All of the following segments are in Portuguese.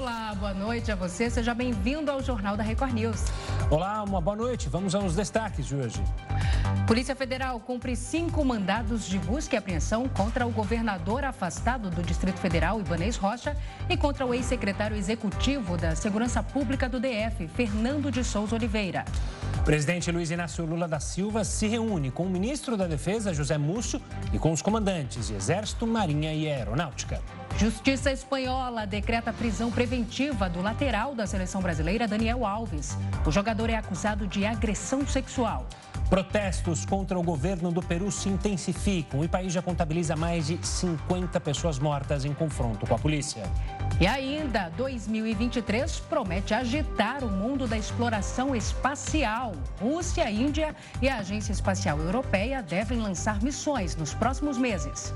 Olá, boa noite a você. Seja bem-vindo ao Jornal da Record News. Olá, uma boa noite. Vamos aos destaques de hoje. Polícia Federal cumpre cinco mandados de busca e apreensão contra o governador afastado do Distrito Federal, Ibanês Rocha, e contra o ex-secretário executivo da Segurança Pública do DF, Fernando de Souza Oliveira. O presidente Luiz Inácio Lula da Silva se reúne com o ministro da Defesa, José Múcio, e com os comandantes de Exército, Marinha e Aeronáutica. Justiça espanhola decreta prisão preventiva do lateral da seleção brasileira, Daniel Alves. O jogador é acusado de agressão sexual. Protestos contra o governo do Peru se intensificam e o país já contabiliza mais de 50 pessoas mortas em confronto com a polícia. E ainda, 2023 promete agitar o mundo da exploração espacial. Rússia, Índia e a Agência Espacial Europeia devem lançar missões nos próximos meses.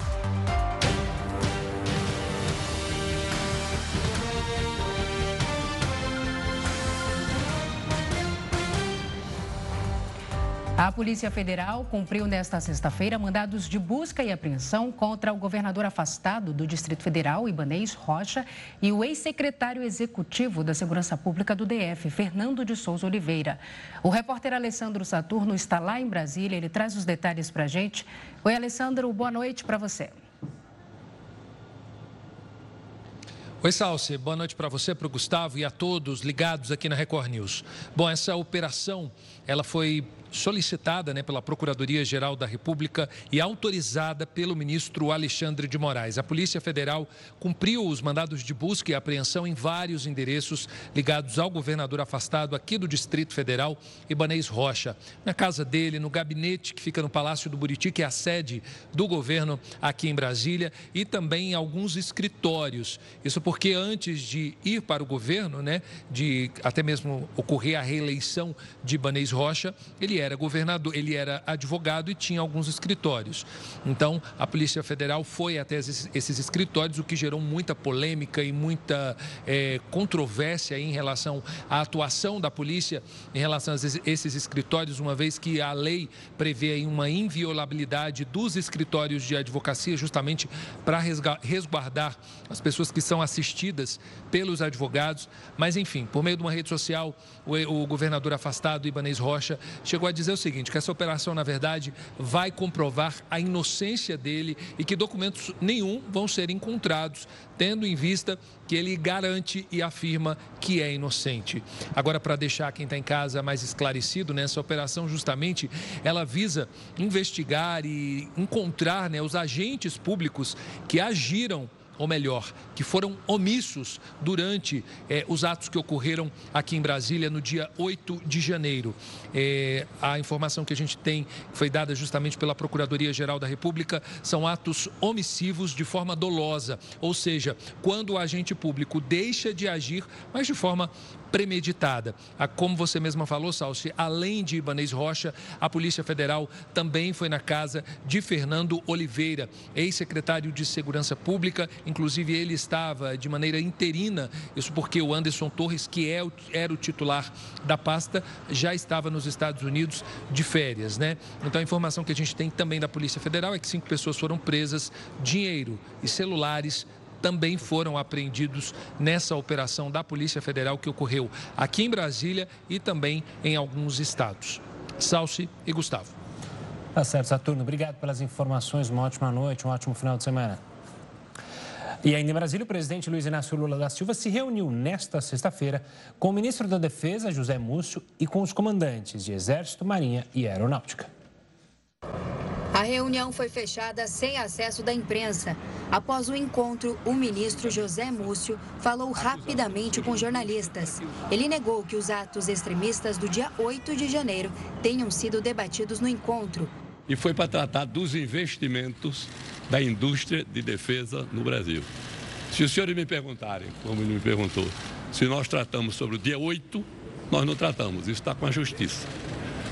A Polícia Federal cumpriu nesta sexta-feira mandados de busca e apreensão contra o governador afastado do Distrito Federal, Ibanês Rocha, e o ex-secretário executivo da Segurança Pública do DF, Fernando de Souza Oliveira. O repórter Alessandro Saturno está lá em Brasília, ele traz os detalhes para a gente. Oi, Alessandro, boa noite para você. Oi, Salce. Boa noite para você, para o Gustavo e a todos ligados aqui na Record News. Bom, essa operação, ela foi solicitada né, pela Procuradoria-Geral da República e autorizada pelo ministro Alexandre de Moraes. A Polícia Federal cumpriu os mandados de busca e apreensão em vários endereços ligados ao governador afastado aqui do Distrito Federal, Ibanês Rocha. Na casa dele, no gabinete que fica no Palácio do Buriti, que é a sede do governo aqui em Brasília, e também em alguns escritórios. Isso porque antes de ir para o governo, né, de até mesmo ocorrer a reeleição de Ibanês Rocha, ele era governador, ele era advogado e tinha alguns escritórios. Então, a Polícia Federal foi até esses, escritórios, o que gerou muita polêmica e muita é, controvérsia em relação à atuação da polícia em relação a esses escritórios, uma vez que a lei prevê uma inviolabilidade dos escritórios de advocacia, justamente para resguardar as pessoas que são assistidas pelos advogados. Mas, enfim, por meio de uma rede social, o, o governador afastado, Ibanez Rocha, chegou a dizer o seguinte: que essa operação, na verdade, vai comprovar a inocência dele e que documentos nenhum vão ser encontrados, tendo em vista que ele garante e afirma que é inocente. Agora, para deixar quem está em casa mais esclarecido, né, operação, justamente, ela visa investigar e encontrar né, os agentes públicos que agiram ou melhor, que foram omissos durante eh, os atos que ocorreram aqui em Brasília no dia 8 de janeiro. Eh, a informação que a gente tem, foi dada justamente pela Procuradoria-Geral da República, são atos omissivos de forma dolosa, ou seja, quando o agente público deixa de agir, mas de forma premeditada. Como você mesma falou, Salsi, além de Ibanez Rocha, a Polícia Federal também foi na casa de Fernando Oliveira, ex-secretário de Segurança Pública. Inclusive, ele estava de maneira interina, isso porque o Anderson Torres, que é, era o titular da pasta, já estava nos Estados Unidos de férias, né? Então, a informação que a gente tem também da Polícia Federal é que cinco pessoas foram presas, dinheiro e celulares também foram apreendidos nessa operação da Polícia Federal que ocorreu aqui em Brasília e também em alguns estados. Salsi e Gustavo. Tá certo, Saturno. Obrigado pelas informações. Uma ótima noite, um ótimo final de semana. E ainda em Brasília, o presidente Luiz Inácio Lula da Silva se reuniu nesta sexta-feira com o ministro da Defesa, José Múcio, e com os comandantes de Exército, Marinha e Aeronáutica. A reunião foi fechada sem acesso da imprensa. Após o encontro, o ministro José Múcio falou rapidamente com jornalistas. Ele negou que os atos extremistas do dia 8 de janeiro tenham sido debatidos no encontro. E foi para tratar dos investimentos da indústria de defesa no Brasil. Se os senhores me perguntarem, como ele me perguntou, se nós tratamos sobre o dia 8, nós não tratamos, isso está com a justiça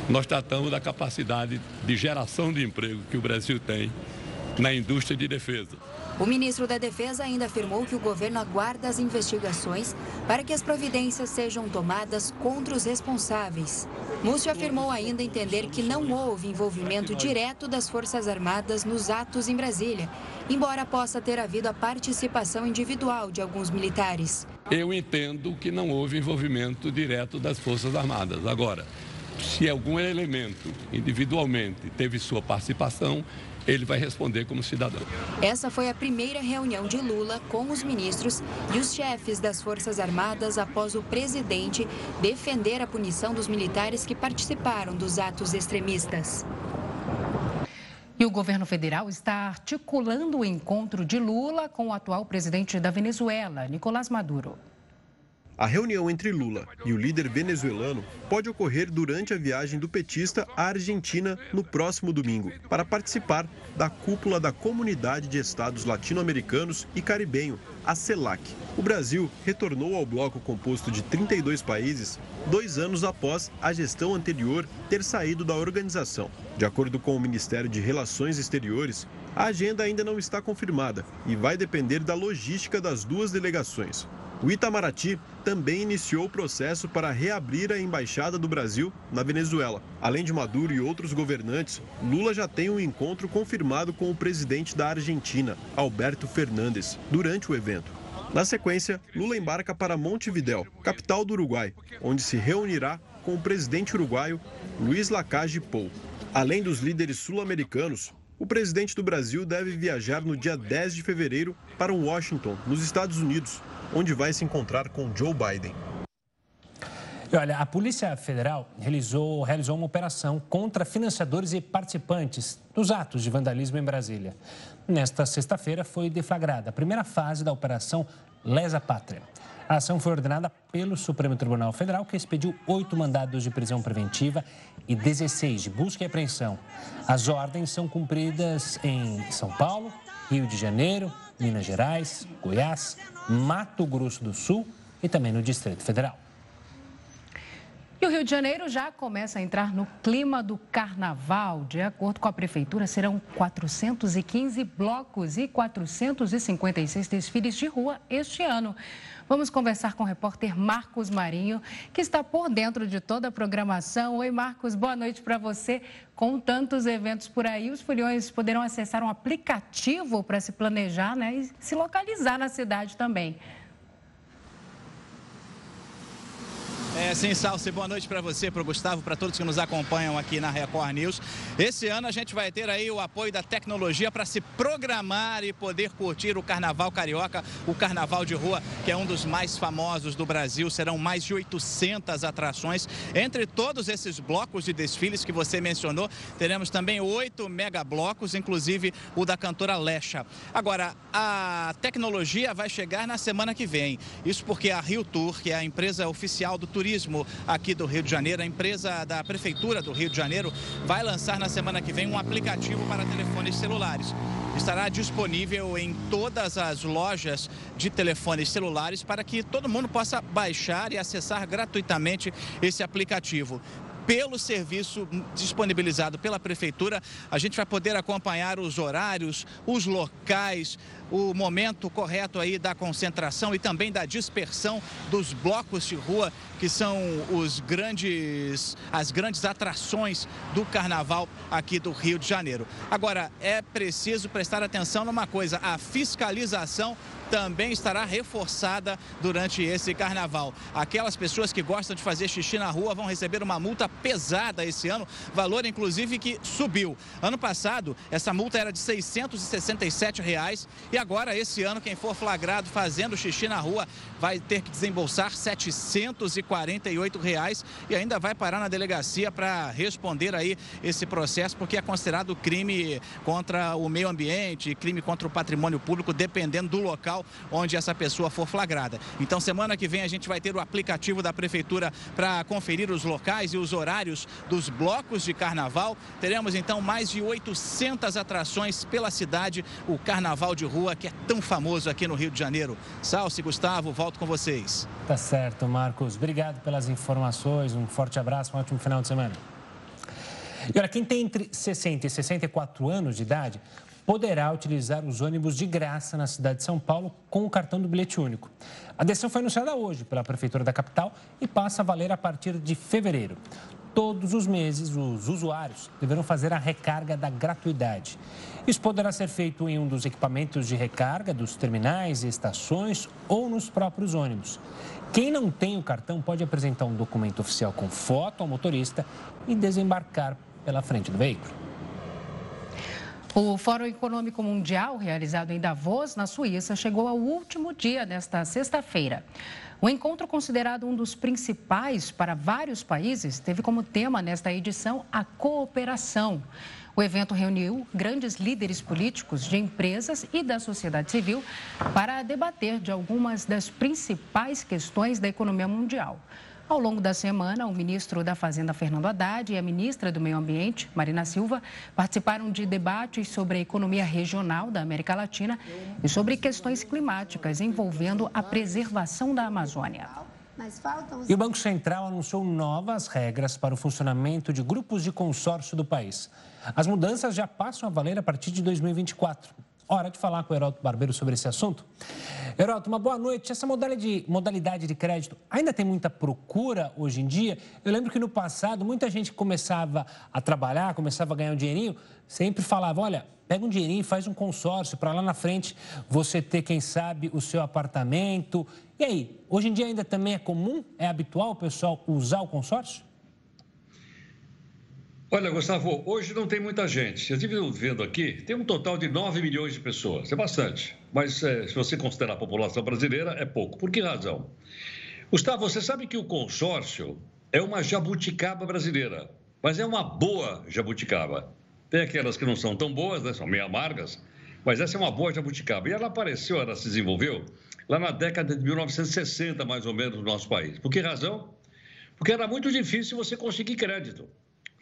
nós tratamos da capacidade de geração de emprego que o Brasil tem na indústria de defesa. O ministro da Defesa ainda afirmou que o governo aguarda as investigações para que as providências sejam tomadas contra os responsáveis. Múcio afirmou ainda entender que não houve envolvimento direto das Forças Armadas nos atos em Brasília, embora possa ter havido a participação individual de alguns militares. Eu entendo que não houve envolvimento direto das Forças Armadas. Agora, se algum elemento individualmente teve sua participação, ele vai responder como cidadão. Essa foi a primeira reunião de Lula com os ministros e os chefes das Forças Armadas após o presidente defender a punição dos militares que participaram dos atos extremistas. E o governo federal está articulando o encontro de Lula com o atual presidente da Venezuela, Nicolás Maduro. A reunião entre Lula e o líder venezuelano pode ocorrer durante a viagem do petista à Argentina no próximo domingo, para participar da cúpula da Comunidade de Estados Latino-Americanos e Caribenho, a CELAC. O Brasil retornou ao bloco composto de 32 países dois anos após a gestão anterior ter saído da organização. De acordo com o Ministério de Relações Exteriores, a agenda ainda não está confirmada e vai depender da logística das duas delegações. O Itamaraty também iniciou o processo para reabrir a embaixada do Brasil na Venezuela. Além de Maduro e outros governantes, Lula já tem um encontro confirmado com o presidente da Argentina, Alberto Fernandes, durante o evento. Na sequência, Lula embarca para Montevidéu, capital do Uruguai, onde se reunirá com o presidente uruguaio Luiz Lacage Pou. Além dos líderes sul-americanos, o presidente do Brasil deve viajar no dia 10 de fevereiro para Washington, nos Estados Unidos, onde vai se encontrar com Joe Biden. E olha, a Polícia Federal realizou, realizou uma operação contra financiadores e participantes dos atos de vandalismo em Brasília. Nesta sexta-feira foi deflagrada a primeira fase da Operação Lesa Pátria. A ação foi ordenada pelo Supremo Tribunal Federal, que expediu oito mandados de prisão preventiva e 16 de busca e apreensão. As ordens são cumpridas em São Paulo, Rio de Janeiro, Minas Gerais, Goiás, Mato Grosso do Sul e também no Distrito Federal. E o Rio de Janeiro já começa a entrar no clima do carnaval. De acordo com a Prefeitura, serão 415 blocos e 456 desfiles de rua este ano. Vamos conversar com o repórter Marcos Marinho, que está por dentro de toda a programação. Oi, Marcos, boa noite para você. Com tantos eventos por aí, os foliões poderão acessar um aplicativo para se planejar né, e se localizar na cidade também. É, sim, Salce, boa noite para você, para o Gustavo, para todos que nos acompanham aqui na Record News. Esse ano a gente vai ter aí o apoio da tecnologia para se programar e poder curtir o Carnaval Carioca, o Carnaval de Rua, que é um dos mais famosos do Brasil. Serão mais de 800 atrações. Entre todos esses blocos de desfiles que você mencionou, teremos também oito megablocos, inclusive o da cantora Lecha. Agora, a tecnologia vai chegar na semana que vem. Isso porque a Rio Tour, que é a empresa oficial do turismo, Turismo aqui do Rio de Janeiro, a empresa da Prefeitura do Rio de Janeiro, vai lançar na semana que vem um aplicativo para telefones celulares. Estará disponível em todas as lojas de telefones celulares para que todo mundo possa baixar e acessar gratuitamente esse aplicativo pelo serviço disponibilizado pela prefeitura, a gente vai poder acompanhar os horários, os locais, o momento correto aí da concentração e também da dispersão dos blocos de rua, que são os grandes, as grandes atrações do carnaval aqui do Rio de Janeiro. Agora, é preciso prestar atenção numa coisa, a fiscalização também estará reforçada durante esse carnaval. Aquelas pessoas que gostam de fazer xixi na rua vão receber uma multa pesada esse ano, valor inclusive que subiu. Ano passado, essa multa era de 667 reais, e agora, esse ano, quem for flagrado fazendo xixi na rua vai ter que desembolsar 748 reais e ainda vai parar na delegacia para responder aí esse processo, porque é considerado crime contra o meio ambiente, crime contra o patrimônio público, dependendo do local onde essa pessoa for flagrada. Então, semana que vem a gente vai ter o aplicativo da Prefeitura para conferir os locais e os horários dos blocos de carnaval. Teremos então mais de 800 atrações pela cidade, o Carnaval de Rua, que é tão famoso aqui no Rio de Janeiro. Salce, Gustavo, volto com vocês. Tá certo, Marcos. Obrigado pelas informações. Um forte abraço, um ótimo final de semana. E olha, quem tem entre 60 e 64 anos de idade poderá utilizar os ônibus de graça na cidade de São Paulo com o cartão do bilhete único. A decisão foi anunciada hoje pela Prefeitura da capital e passa a valer a partir de fevereiro. Todos os meses, os usuários deverão fazer a recarga da gratuidade. Isso poderá ser feito em um dos equipamentos de recarga dos terminais e estações ou nos próprios ônibus. Quem não tem o cartão pode apresentar um documento oficial com foto ao motorista e desembarcar pela frente do veículo. O Fórum Econômico Mundial, realizado em Davos, na Suíça, chegou ao último dia desta sexta-feira. O encontro, considerado um dos principais para vários países, teve como tema nesta edição a cooperação. O evento reuniu grandes líderes políticos de empresas e da sociedade civil para debater de algumas das principais questões da economia mundial. Ao longo da semana, o ministro da Fazenda, Fernando Haddad, e a ministra do Meio Ambiente, Marina Silva, participaram de debates sobre a economia regional da América Latina e sobre questões climáticas envolvendo a preservação da Amazônia. E o Banco Central anunciou novas regras para o funcionamento de grupos de consórcio do país. As mudanças já passam a valer a partir de 2024. Hora de falar com o Heroto Barbeiro sobre esse assunto. Heroto, uma boa noite. Essa modalidade de, modalidade de crédito ainda tem muita procura hoje em dia? Eu lembro que no passado muita gente começava a trabalhar, começava a ganhar um dinheirinho, sempre falava: olha, pega um dinheirinho, faz um consórcio para lá na frente você ter, quem sabe, o seu apartamento. E aí, hoje em dia ainda também é comum, é habitual o pessoal usar o consórcio? Olha, Gustavo, hoje não tem muita gente. Eu estive vendo aqui, tem um total de 9 milhões de pessoas. É bastante. Mas é, se você considerar a população brasileira, é pouco. Por que razão? Gustavo, você sabe que o consórcio é uma jabuticaba brasileira, mas é uma boa jabuticaba. Tem aquelas que não são tão boas, né? são meio amargas, mas essa é uma boa jabuticaba. E ela apareceu, ela se desenvolveu lá na década de 1960, mais ou menos, no nosso país. Por que razão? Porque era muito difícil você conseguir crédito.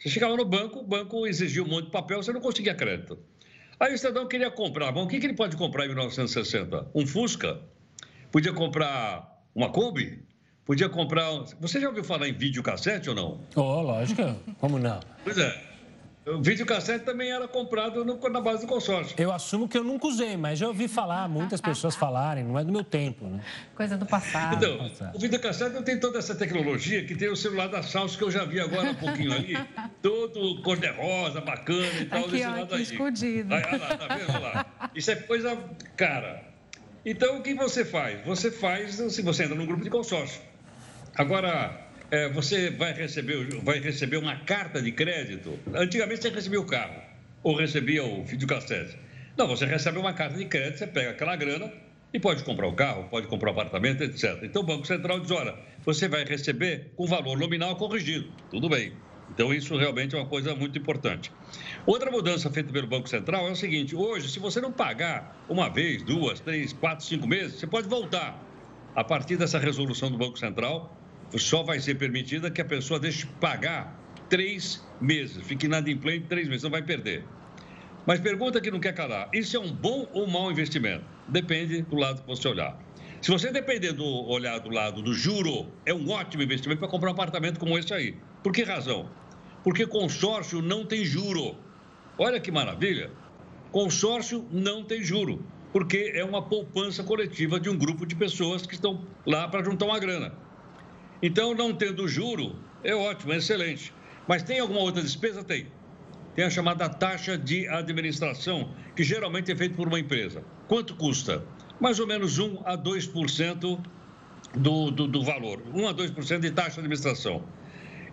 Você chegava no banco, o banco exigia um monte de papel, você não conseguia crédito. Aí o cidadão queria comprar. Bom, o que, que ele pode comprar em 1960? Um Fusca? Podia comprar uma Kombi? Podia comprar. Você já ouviu falar em videocassete ou não? Oh, lógico. Como não? Pois é. O videocassete também era comprado no, na base do consórcio. Eu assumo que eu nunca usei, mas já ouvi falar, muitas pessoas falarem, não é do meu tempo, né? Coisa do passado. Então, o videocassete não tem toda essa tecnologia que tem o celular da Salsa que eu já vi agora há pouquinho ali, todo cor-de-rosa, bacana e tal, aqui, desse ó, lado aqui aí. escondido. Aí, olha lá, tá vendo lá? Isso é coisa cara. Então, o que você faz? Você faz, se você entra num grupo de consórcio. Agora, é, você vai receber, vai receber uma carta de crédito. Antigamente você recebia o carro ou recebia o videocassete. Não, você recebe uma carta de crédito, você pega aquela grana e pode comprar o carro, pode comprar o apartamento, etc. Então o Banco Central diz: olha, você vai receber com valor nominal corrigido. Tudo bem. Então isso realmente é uma coisa muito importante. Outra mudança feita pelo Banco Central é o seguinte: hoje, se você não pagar uma vez, duas, três, quatro, cinco meses, você pode voltar. A partir dessa resolução do Banco Central, só vai ser permitida que a pessoa deixe pagar três meses, fique inadimplente três meses, não vai perder. Mas pergunta que não quer calar: isso é um bom ou mau investimento? Depende do lado que você olhar. Se você depender do olhar do lado do juro, é um ótimo investimento para comprar um apartamento como esse aí. Por que razão? Porque consórcio não tem juro. Olha que maravilha! Consórcio não tem juro, porque é uma poupança coletiva de um grupo de pessoas que estão lá para juntar uma grana. Então, não tendo juro, é ótimo, é excelente. Mas tem alguma outra despesa? Tem. Tem a chamada taxa de administração, que geralmente é feita por uma empresa. Quanto custa? Mais ou menos 1 a 2% do, do, do valor. 1 a 2% de taxa de administração.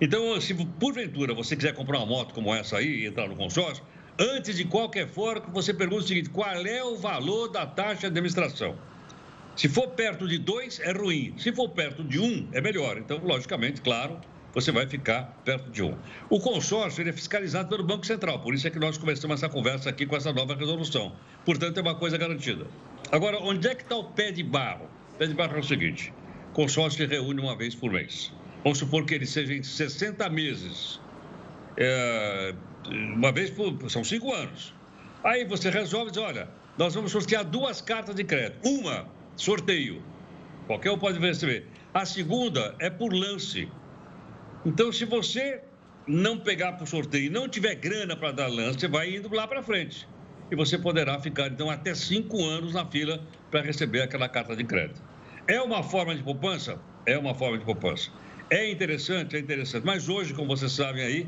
Então, se porventura você quiser comprar uma moto como essa aí e entrar no consórcio, antes de qualquer forma, você pergunta o seguinte: qual é o valor da taxa de administração? Se for perto de dois, é ruim. Se for perto de um, é melhor. Então, logicamente, claro, você vai ficar perto de um. O consórcio ele é fiscalizado pelo Banco Central, por isso é que nós começamos essa conversa aqui com essa nova resolução. Portanto, é uma coisa garantida. Agora, onde é que está o pé de barro? O pé de barro é o seguinte: o consórcio se reúne uma vez por mês. Vamos supor que ele seja em 60 meses. É, uma vez por. São cinco anos. Aí você resolve e diz: olha, nós vamos sortear duas cartas de crédito. Uma sorteio. Qualquer um pode receber. A segunda é por lance. Então, se você não pegar por sorteio e não tiver grana para dar lance, você vai indo lá para frente. e você poderá ficar, então, até cinco anos na fila para receber aquela carta de crédito. É uma forma de poupança? É uma forma de poupança. É interessante, é interessante. Mas hoje, como vocês sabem aí,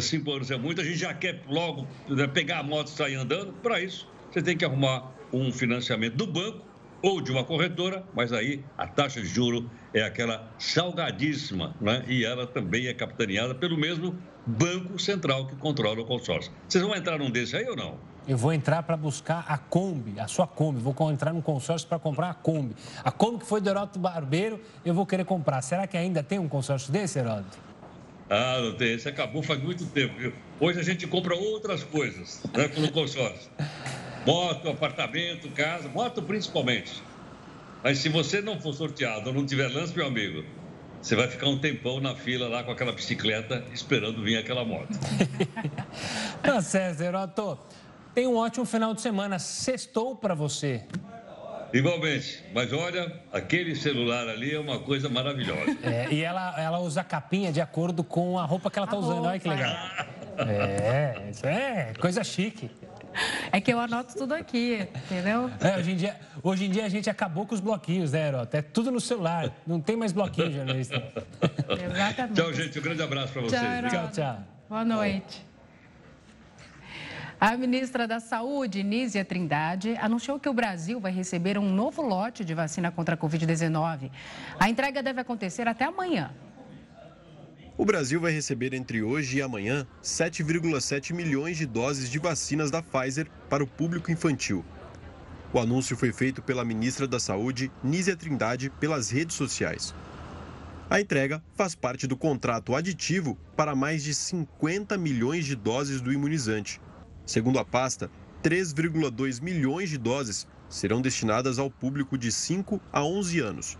cinco anos é muito, a gente já quer logo né, pegar a moto e sair andando. Para isso, você tem que arrumar um financiamento do banco ou de uma corretora, mas aí a taxa de juro é aquela salgadíssima, né? E ela também é capitaneada pelo mesmo Banco Central que controla o consórcio. Vocês vão entrar num desse aí ou não? Eu vou entrar para buscar a Kombi, a sua Kombi. Vou entrar num consórcio para comprar a Kombi. A Kombi que foi do Heródoto Barbeiro, eu vou querer comprar. Será que ainda tem um consórcio desse, Heródoto? Ah, não tem. Esse acabou faz muito tempo. Viu? Hoje a gente compra outras coisas né, no consórcio. Moto, apartamento, casa, moto principalmente. Mas se você não for sorteado ou não tiver lance, meu amigo, você vai ficar um tempão na fila lá com aquela bicicleta esperando vir aquela moto. tá certo, Heroto. Tem um ótimo final de semana. Sextou para você. Igualmente. Mas olha, aquele celular ali é uma coisa maravilhosa. É, e ela, ela usa capinha de acordo com a roupa que ela está usando. Olha que legal. É, isso é coisa chique. É que eu anoto tudo aqui, entendeu? É, hoje, em dia, hoje em dia a gente acabou com os bloquinhos, né, Herota? É tudo no celular. Não tem mais bloquinho, jornalista. Exatamente. Tchau, gente. Um grande abraço para vocês. Tchau, tchau, tchau. Boa noite. A ministra da Saúde, Nízia Trindade, anunciou que o Brasil vai receber um novo lote de vacina contra a Covid-19. A entrega deve acontecer até amanhã. O Brasil vai receber entre hoje e amanhã 7,7 milhões de doses de vacinas da Pfizer para o público infantil. O anúncio foi feito pela ministra da Saúde, Nízia Trindade, pelas redes sociais. A entrega faz parte do contrato aditivo para mais de 50 milhões de doses do imunizante. Segundo a pasta, 3,2 milhões de doses serão destinadas ao público de 5 a 11 anos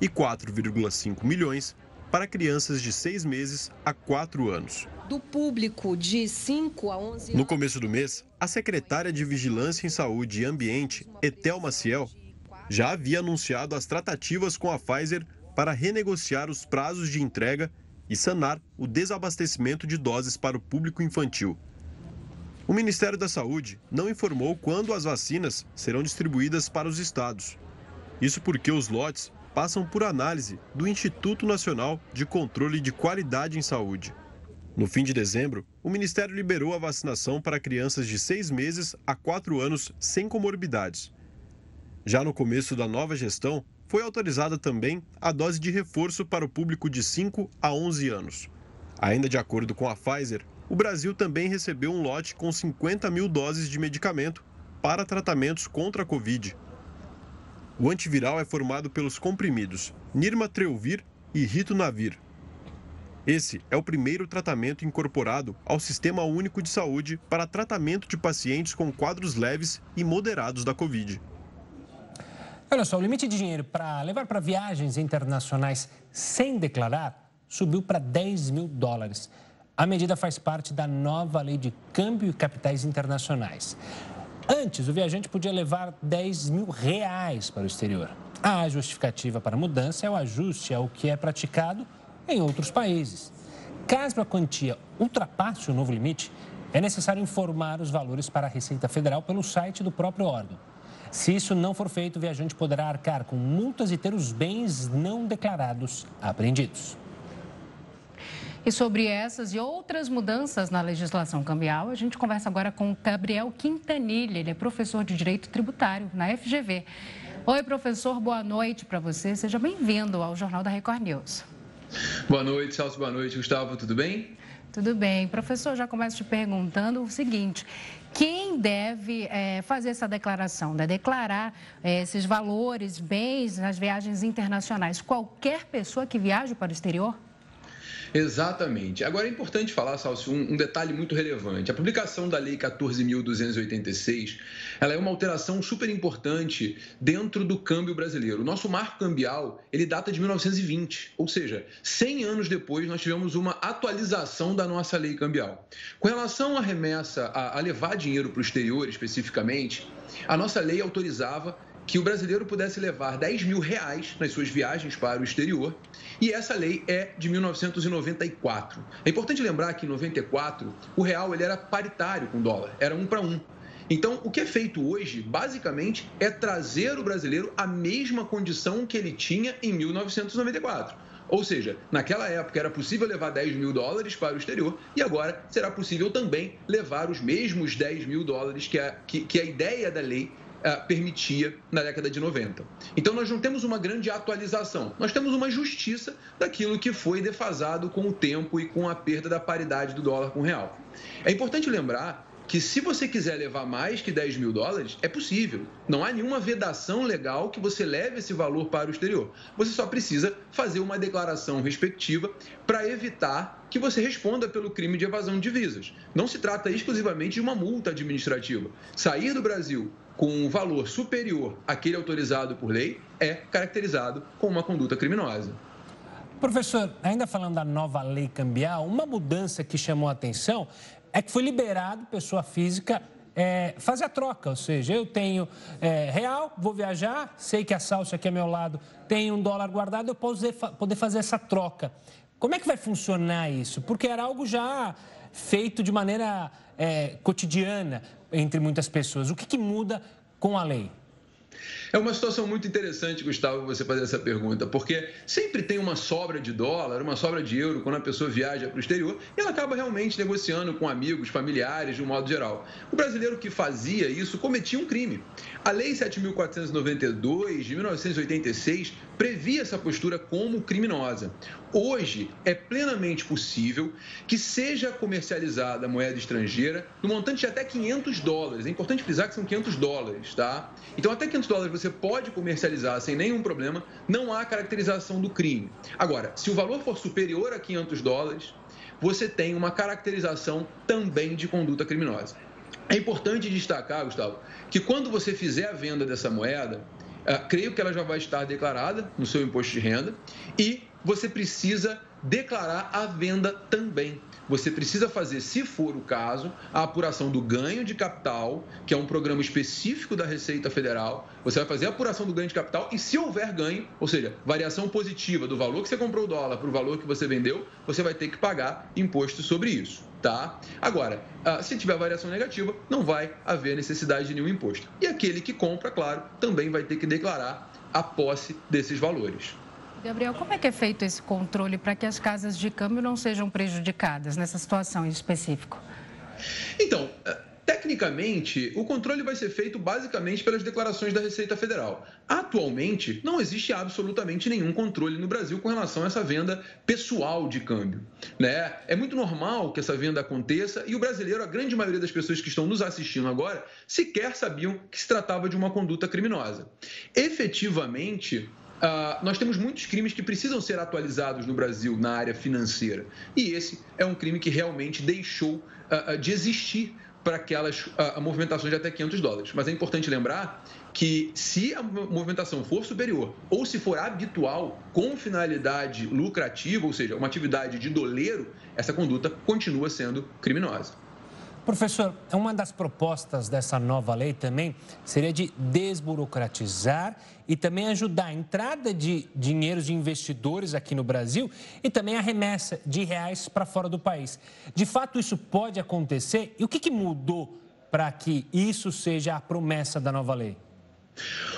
e 4,5 milhões para crianças de 6 meses a 4 anos. Do público de 5 a 11 anos. No começo do mês, a secretária de Vigilância em Saúde e Ambiente, Etel Maciel, já havia anunciado as tratativas com a Pfizer para renegociar os prazos de entrega e sanar o desabastecimento de doses para o público infantil. O Ministério da Saúde não informou quando as vacinas serão distribuídas para os estados. Isso porque os lotes passam por análise do Instituto Nacional de Controle de Qualidade em Saúde. No fim de dezembro, o Ministério liberou a vacinação para crianças de 6 meses a 4 anos sem comorbidades. Já no começo da nova gestão, foi autorizada também a dose de reforço para o público de 5 a 11 anos. Ainda de acordo com a Pfizer, o Brasil também recebeu um lote com 50 mil doses de medicamento para tratamentos contra a Covid. O antiviral é formado pelos comprimidos Nirmatrelvir e Ritonavir. Esse é o primeiro tratamento incorporado ao Sistema Único de Saúde para tratamento de pacientes com quadros leves e moderados da Covid. Olha só, o limite de dinheiro para levar para viagens internacionais sem declarar subiu para 10 mil dólares. A medida faz parte da nova lei de câmbio e capitais internacionais. Antes, o viajante podia levar 10 mil reais para o exterior. A justificativa para a mudança é o ajuste ao que é praticado em outros países. Caso a quantia ultrapasse o novo limite, é necessário informar os valores para a Receita Federal pelo site do próprio órgão. Se isso não for feito, o viajante poderá arcar com multas e ter os bens não declarados apreendidos. E sobre essas e outras mudanças na legislação cambial, a gente conversa agora com Gabriel Quintanilha. Ele é professor de Direito Tributário na FGV. Oi, professor, boa noite para você. Seja bem-vindo ao Jornal da Record News. Boa noite, Celso. Boa noite, Gustavo. Tudo bem? Tudo bem. Professor, já começo te perguntando o seguinte: quem deve é, fazer essa declaração, né? declarar é, esses valores, bens nas viagens internacionais? Qualquer pessoa que viaje para o exterior? Exatamente. Agora é importante falar, Salcio, um, um detalhe muito relevante. A publicação da Lei 14.286 ela é uma alteração super importante dentro do câmbio brasileiro. O nosso marco cambial ele data de 1920, ou seja, 100 anos depois nós tivemos uma atualização da nossa lei cambial. Com relação à remessa, a, a levar dinheiro para o exterior especificamente, a nossa lei autorizava que o brasileiro pudesse levar 10 mil reais nas suas viagens para o exterior. E essa lei é de 1994. É importante lembrar que em 94 o real ele era paritário com o dólar, era um para um. Então, o que é feito hoje, basicamente, é trazer o brasileiro à mesma condição que ele tinha em 1994. Ou seja, naquela época era possível levar 10 mil dólares para o exterior e agora será possível também levar os mesmos 10 mil dólares que a, que, que a ideia da lei permitia na década de 90. Então nós não temos uma grande atualização, nós temos uma justiça daquilo que foi defasado com o tempo e com a perda da paridade do dólar com o real. É importante lembrar que se você quiser levar mais que 10 mil dólares, é possível. Não há nenhuma vedação legal que você leve esse valor para o exterior. Você só precisa fazer uma declaração respectiva para evitar que você responda pelo crime de evasão de divisas. Não se trata exclusivamente de uma multa administrativa. Sair do Brasil com um valor superior àquele autorizado por lei é caracterizado como uma conduta criminosa. Professor, ainda falando da nova lei cambial, uma mudança que chamou a atenção é que foi liberado pessoa física é, fazer a troca, ou seja, eu tenho é, real, vou viajar, sei que a salsa aqui ao meu lado tem um dólar guardado, eu posso poder fazer essa troca. Como é que vai funcionar isso? Porque era algo já feito de maneira é, cotidiana entre muitas pessoas. O que, que muda com a lei? É uma situação muito interessante, Gustavo, você fazer essa pergunta, porque sempre tem uma sobra de dólar, uma sobra de euro quando a pessoa viaja para o exterior e ela acaba realmente negociando com amigos, familiares, de um modo geral. O brasileiro que fazia isso cometia um crime. A Lei 7.492 de 1986 previa essa postura como criminosa. Hoje é plenamente possível que seja comercializada moeda estrangeira no montante de até 500 dólares. É importante frisar que são 500 dólares, tá? Então, até 500 dólares você pode comercializar sem nenhum problema, não há caracterização do crime. Agora, se o valor for superior a 500 dólares, você tem uma caracterização também de conduta criminosa. É importante destacar, Gustavo, que quando você fizer a venda dessa moeda, uh, creio que ela já vai estar declarada no seu imposto de renda e você precisa declarar a venda também. Você precisa fazer, se for o caso, a apuração do ganho de capital, que é um programa específico da Receita Federal. Você vai fazer a apuração do ganho de capital e, se houver ganho, ou seja, variação positiva do valor que você comprou o dólar para o valor que você vendeu, você vai ter que pagar imposto sobre isso. Tá? Agora, ah, se tiver variação negativa, não vai haver necessidade de nenhum imposto. E aquele que compra, claro, também vai ter que declarar a posse desses valores. Gabriel, como é que é feito esse controle para que as casas de câmbio não sejam prejudicadas nessa situação em específico? Então, eh, tecnicamente, o controle vai ser feito basicamente pelas declarações da Receita Federal. Atualmente, não existe absolutamente nenhum controle no Brasil com relação a essa venda pessoal de câmbio. Né? É muito normal que essa venda aconteça e o brasileiro, a grande maioria das pessoas que estão nos assistindo agora, sequer sabiam que se tratava de uma conduta criminosa. Efetivamente, Uh, nós temos muitos crimes que precisam ser atualizados no Brasil na área financeira. E esse é um crime que realmente deixou uh, de existir para aquelas uh, movimentações de até 500 dólares. Mas é importante lembrar que se a movimentação for superior ou se for habitual com finalidade lucrativa, ou seja, uma atividade de doleiro, essa conduta continua sendo criminosa. Professor, uma das propostas dessa nova lei também seria de desburocratizar e também ajudar a entrada de dinheiros de investidores aqui no Brasil e também a remessa de reais para fora do país. De fato, isso pode acontecer? E o que, que mudou para que isso seja a promessa da nova lei?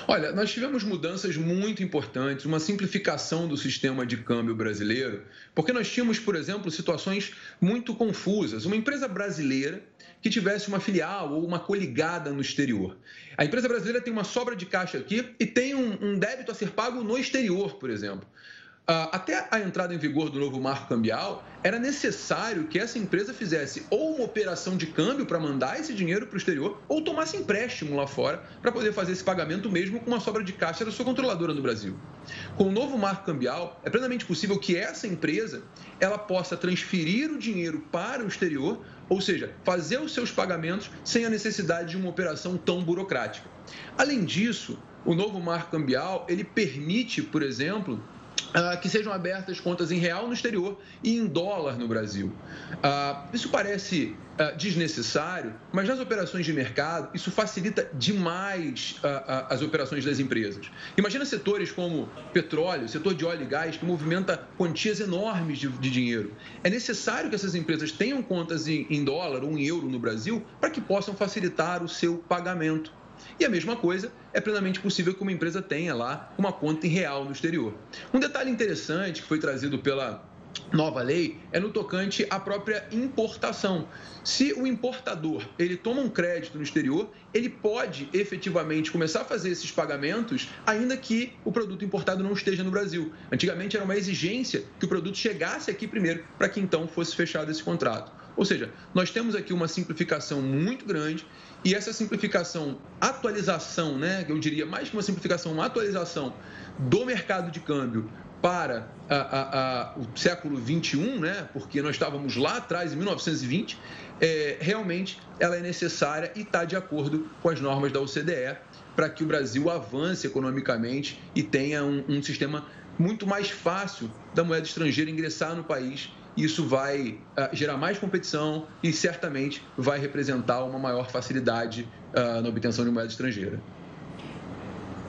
Olha, nós tivemos mudanças muito importantes, uma simplificação do sistema de câmbio brasileiro, porque nós tínhamos, por exemplo, situações muito confusas. Uma empresa brasileira que tivesse uma filial ou uma coligada no exterior. A empresa brasileira tem uma sobra de caixa aqui e tem um, um débito a ser pago no exterior, por exemplo. Uh, até a entrada em vigor do novo marco cambial, era necessário que essa empresa fizesse ou uma operação de câmbio para mandar esse dinheiro para o exterior, ou tomasse empréstimo lá fora para poder fazer esse pagamento mesmo com uma sobra de caixa da sua controladora no Brasil. Com o novo marco cambial, é plenamente possível que essa empresa ela possa transferir o dinheiro para o exterior, ou seja, fazer os seus pagamentos sem a necessidade de uma operação tão burocrática. Além disso, o novo marco cambial ele permite, por exemplo, Uh, que sejam abertas contas em real no exterior e em dólar no Brasil. Uh, isso parece uh, desnecessário, mas nas operações de mercado, isso facilita demais as operações das empresas. Imagina setores como petróleo, setor de óleo e gás, que movimenta quantias enormes de, de dinheiro. É necessário que essas empresas tenham contas em, em dólar ou em euro no Brasil para que possam facilitar o seu pagamento. E a mesma coisa é plenamente possível que uma empresa tenha lá uma conta em real no exterior. Um detalhe interessante que foi trazido pela nova lei é no tocante à própria importação. Se o importador ele toma um crédito no exterior, ele pode efetivamente começar a fazer esses pagamentos, ainda que o produto importado não esteja no Brasil. Antigamente era uma exigência que o produto chegasse aqui primeiro, para que então fosse fechado esse contrato. Ou seja, nós temos aqui uma simplificação muito grande e essa simplificação, atualização, né, eu diria mais que uma simplificação, uma atualização do mercado de câmbio para a, a, a, o século 21, né, porque nós estávamos lá atrás, em 1920, é, realmente ela é necessária e está de acordo com as normas da OCDE para que o Brasil avance economicamente e tenha um, um sistema muito mais fácil da moeda estrangeira ingressar no país isso vai uh, gerar mais competição e certamente vai representar uma maior facilidade uh, na obtenção de moeda estrangeira.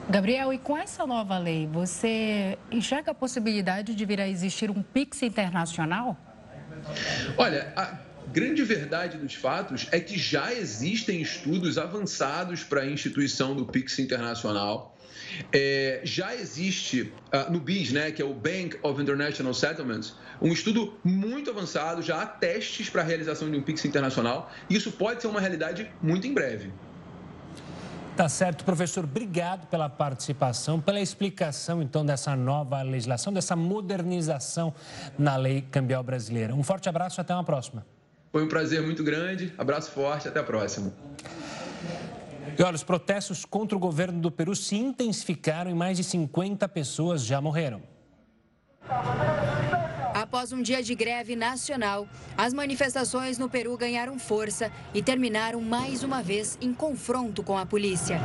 Gabriel, e com essa nova lei, você enxerga a possibilidade de vir a existir um PIX internacional? Olha, a grande verdade dos fatos é que já existem estudos avançados para a instituição do PIX internacional. É, já existe uh, no BIS, né, que é o Bank of International Settlements, um estudo muito avançado, já há testes para a realização de um PIX internacional, e isso pode ser uma realidade muito em breve. Tá certo, professor. Obrigado pela participação, pela explicação, então, dessa nova legislação, dessa modernização na lei cambial brasileira. Um forte abraço e até uma próxima. Foi um prazer muito grande. Abraço forte, até a próxima. E olha, os protestos contra o governo do Peru se intensificaram e mais de 50 pessoas já morreram. Após um dia de greve nacional, as manifestações no Peru ganharam força e terminaram mais uma vez em confronto com a polícia.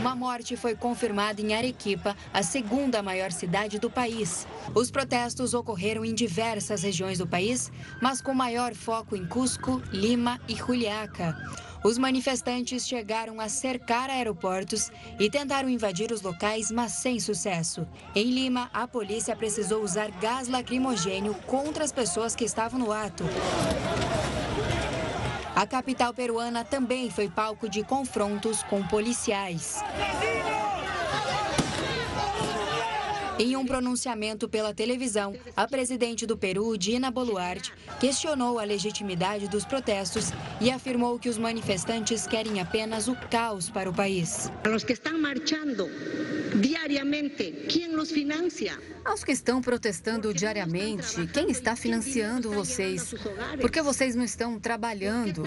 Uma morte foi confirmada em Arequipa, a segunda maior cidade do país. Os protestos ocorreram em diversas regiões do país, mas com maior foco em Cusco, Lima e Juliaca. Os manifestantes chegaram a cercar aeroportos e tentaram invadir os locais, mas sem sucesso. Em Lima, a polícia precisou usar gás lacrimogênio contra as pessoas que estavam no ato. A capital peruana também foi palco de confrontos com policiais. Em um pronunciamento pela televisão, a presidente do Peru, Dina Boluarte, questionou a legitimidade dos protestos e afirmou que os manifestantes querem apenas o caos para o país. Os que estão marchando diariamente, quem os financia? Aos que estão protestando diariamente, quem está financiando vocês? Por que vocês não estão trabalhando?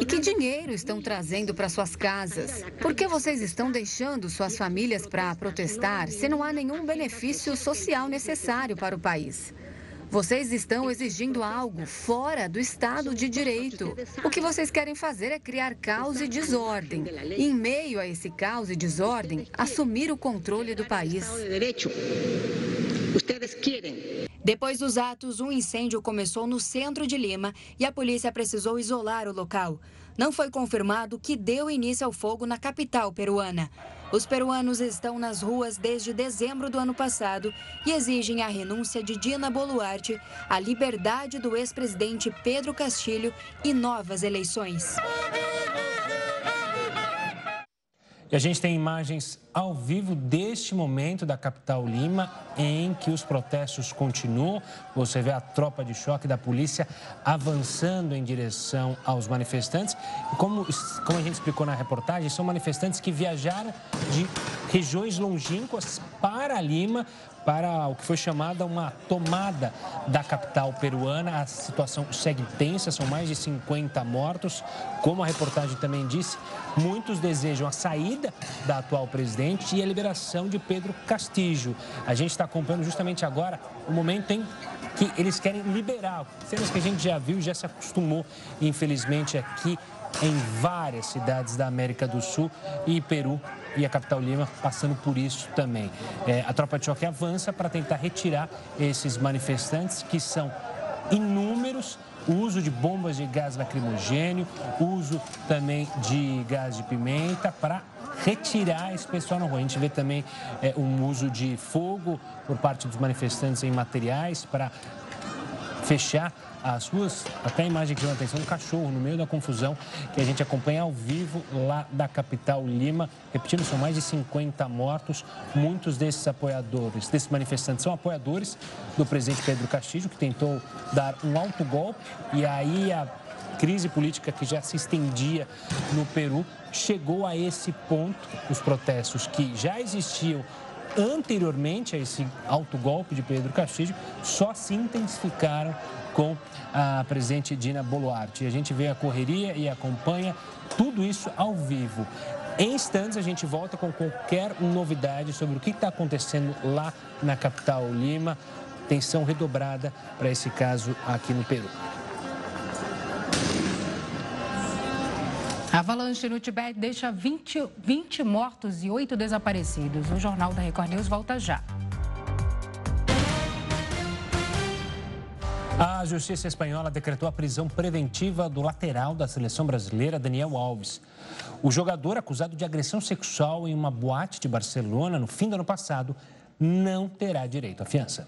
E que dinheiro estão trazendo para suas casas? Por que vocês estão deixando suas famílias para protestar se não há nenhum benefício social necessário para o país? Vocês estão exigindo algo fora do Estado de Direito. O que vocês querem fazer é criar caos e desordem. E, em meio a esse caos e desordem, assumir o controle do país. Depois dos atos, um incêndio começou no centro de Lima e a polícia precisou isolar o local. Não foi confirmado que deu início ao fogo na capital peruana. Os peruanos estão nas ruas desde dezembro do ano passado e exigem a renúncia de Dina Boluarte, a liberdade do ex-presidente Pedro Castilho e novas eleições. E a gente tem imagens ao vivo deste momento da capital Lima, em que os protestos continuam. Você vê a tropa de choque da polícia avançando em direção aos manifestantes. E como, como a gente explicou na reportagem, são manifestantes que viajaram de regiões longínquas para Lima para o que foi chamada uma tomada da capital peruana. A situação segue tensa, são mais de 50 mortos. Como a reportagem também disse, muitos desejam a saída da atual presidente e a liberação de Pedro Castillo. A gente está acompanhando justamente agora o momento em que eles querem liberar, cenas que a gente já viu, já se acostumou, infelizmente, aqui em várias cidades da América do Sul e Peru e a capital Lima passando por isso também. É, a tropa de choque avança para tentar retirar esses manifestantes que são inúmeros uso de bombas de gás lacrimogênio, uso também de gás de pimenta para retirar esse pessoal na rua. A gente vê também é, um uso de fogo por parte dos manifestantes em materiais para fechar as ruas, até a imagem que chama a atenção, um cachorro no meio da confusão que a gente acompanha ao vivo lá da capital Lima. Repetindo, são mais de 50 mortos. Muitos desses apoiadores, desses manifestantes, são apoiadores do presidente Pedro Castillo, que tentou dar um alto golpe e aí a crise política que já se estendia no Peru chegou a esse ponto. Os protestos que já existiam anteriormente a esse autogolpe de Pedro Castillo só se intensificaram com a presidente Dina Boluarte. A gente vê a correria e acompanha tudo isso ao vivo. Em instantes, a gente volta com qualquer novidade sobre o que está acontecendo lá na capital Lima. Tensão redobrada para esse caso aqui no Peru. A avalanche no Tibete deixa 20, 20 mortos e 8 desaparecidos. O Jornal da Record News volta já. A Justiça Espanhola decretou a prisão preventiva do lateral da seleção brasileira, Daniel Alves. O jogador acusado de agressão sexual em uma boate de Barcelona no fim do ano passado não terá direito à fiança.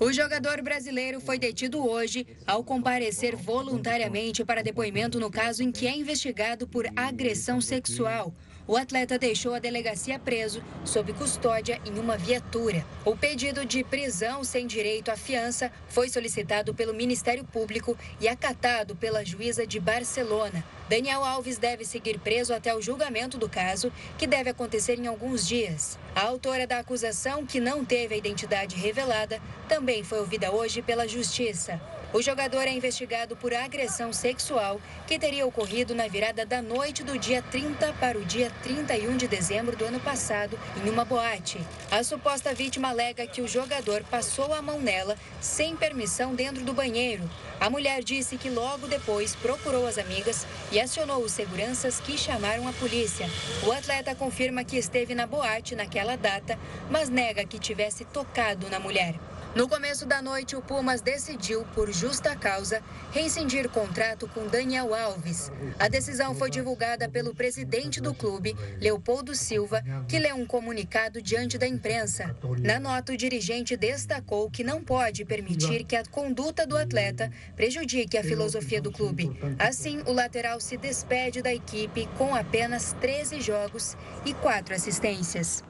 O jogador brasileiro foi detido hoje ao comparecer voluntariamente para depoimento no caso em que é investigado por agressão sexual. O atleta deixou a delegacia preso sob custódia em uma viatura. O pedido de prisão sem direito à fiança foi solicitado pelo Ministério Público e acatado pela juíza de Barcelona. Daniel Alves deve seguir preso até o julgamento do caso, que deve acontecer em alguns dias. A autora da acusação, que não teve a identidade revelada, também foi ouvida hoje pela Justiça. O jogador é investigado por agressão sexual que teria ocorrido na virada da noite do dia 30 para o dia 31 de dezembro do ano passado, em uma boate. A suposta vítima alega que o jogador passou a mão nela sem permissão dentro do banheiro. A mulher disse que logo depois procurou as amigas e acionou os seguranças que chamaram a polícia. O atleta confirma que esteve na boate naquela data, mas nega que tivesse tocado na mulher. No começo da noite, o Pumas decidiu, por justa causa, rescindir contrato com Daniel Alves. A decisão foi divulgada pelo presidente do clube, Leopoldo Silva, que leu um comunicado diante da imprensa. Na nota, o dirigente destacou que não pode permitir que a conduta do atleta prejudique a filosofia do clube. Assim, o lateral se despede da equipe com apenas 13 jogos e 4 assistências.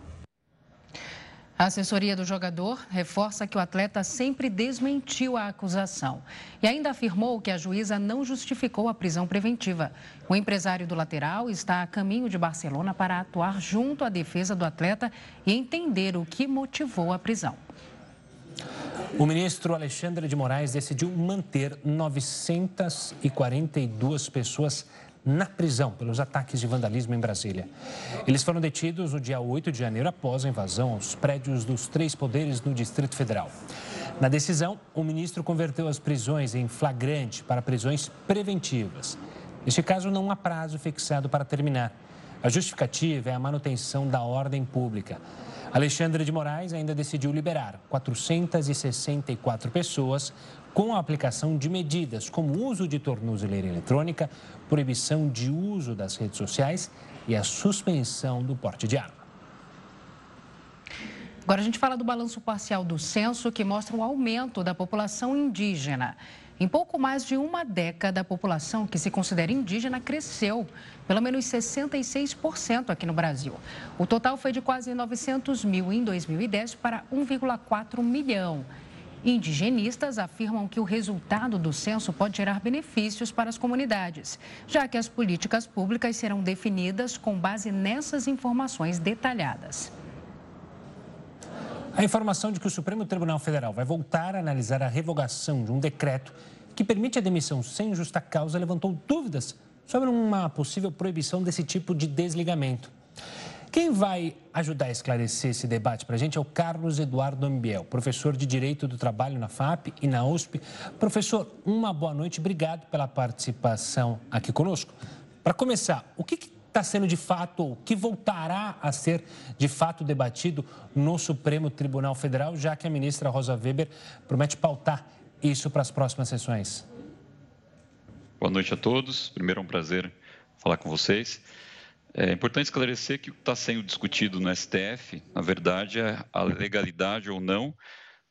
A assessoria do jogador reforça que o atleta sempre desmentiu a acusação e ainda afirmou que a juíza não justificou a prisão preventiva. O empresário do lateral está a caminho de Barcelona para atuar junto à defesa do atleta e entender o que motivou a prisão. O ministro Alexandre de Moraes decidiu manter 942 pessoas na prisão pelos ataques de vandalismo em Brasília. Eles foram detidos no dia 8 de janeiro após a invasão aos prédios dos três poderes no Distrito Federal. Na decisão, o ministro converteu as prisões em flagrante para prisões preventivas. Neste caso, não há prazo fixado para terminar. A justificativa é a manutenção da ordem pública. Alexandre de Moraes ainda decidiu liberar 464 pessoas com a aplicação de medidas como o uso de tornozeleira eletrônica, proibição de uso das redes sociais e a suspensão do porte de arma. Agora a gente fala do balanço parcial do censo que mostra um aumento da população indígena. Em pouco mais de uma década, a população que se considera indígena cresceu, pelo menos 66% aqui no Brasil. O total foi de quase 900 mil em 2010 para 1,4 milhão. Indigenistas afirmam que o resultado do censo pode gerar benefícios para as comunidades, já que as políticas públicas serão definidas com base nessas informações detalhadas. A informação de que o Supremo Tribunal Federal vai voltar a analisar a revogação de um decreto que permite a demissão sem justa causa levantou dúvidas sobre uma possível proibição desse tipo de desligamento. Quem vai ajudar a esclarecer esse debate para a gente é o Carlos Eduardo Ambiel, professor de Direito do Trabalho na FAP e na USP. Professor, uma boa noite, obrigado pela participação aqui conosco. Para começar, o que está sendo de fato, o que voltará a ser de fato debatido no Supremo Tribunal Federal, já que a ministra Rosa Weber promete pautar isso para as próximas sessões? Boa noite a todos. Primeiro é um prazer falar com vocês. É importante esclarecer que o que está sendo discutido no STF, na verdade, é a legalidade ou não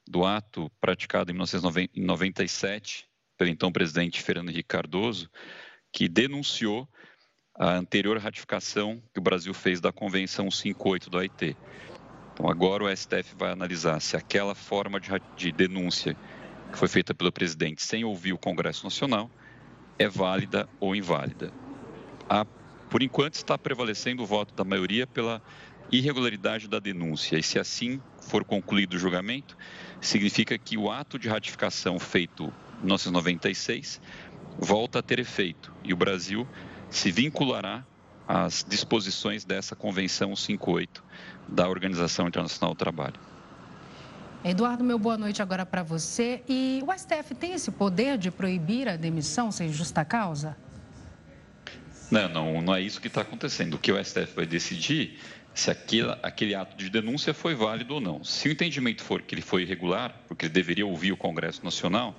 do ato praticado em 1997 pelo então presidente Fernando Henrique Cardoso, que denunciou a anterior ratificação que o Brasil fez da Convenção 58 do OIT. Então, agora o STF vai analisar se aquela forma de, de denúncia que foi feita pelo presidente sem ouvir o Congresso Nacional é válida ou inválida. A, por enquanto, está prevalecendo o voto da maioria pela irregularidade da denúncia, e se assim for concluído o julgamento, significa que o ato de ratificação feito em 1996 volta a ter efeito e o Brasil se vinculará às disposições dessa Convenção 58 da Organização Internacional do Trabalho. Eduardo, meu boa noite agora para você. E o STF tem esse poder de proibir a demissão sem justa causa? Não, não, não é isso que está acontecendo. O que o STF vai decidir se aquele, aquele ato de denúncia foi válido ou não. Se o entendimento for que ele foi irregular, porque ele deveria ouvir o Congresso Nacional,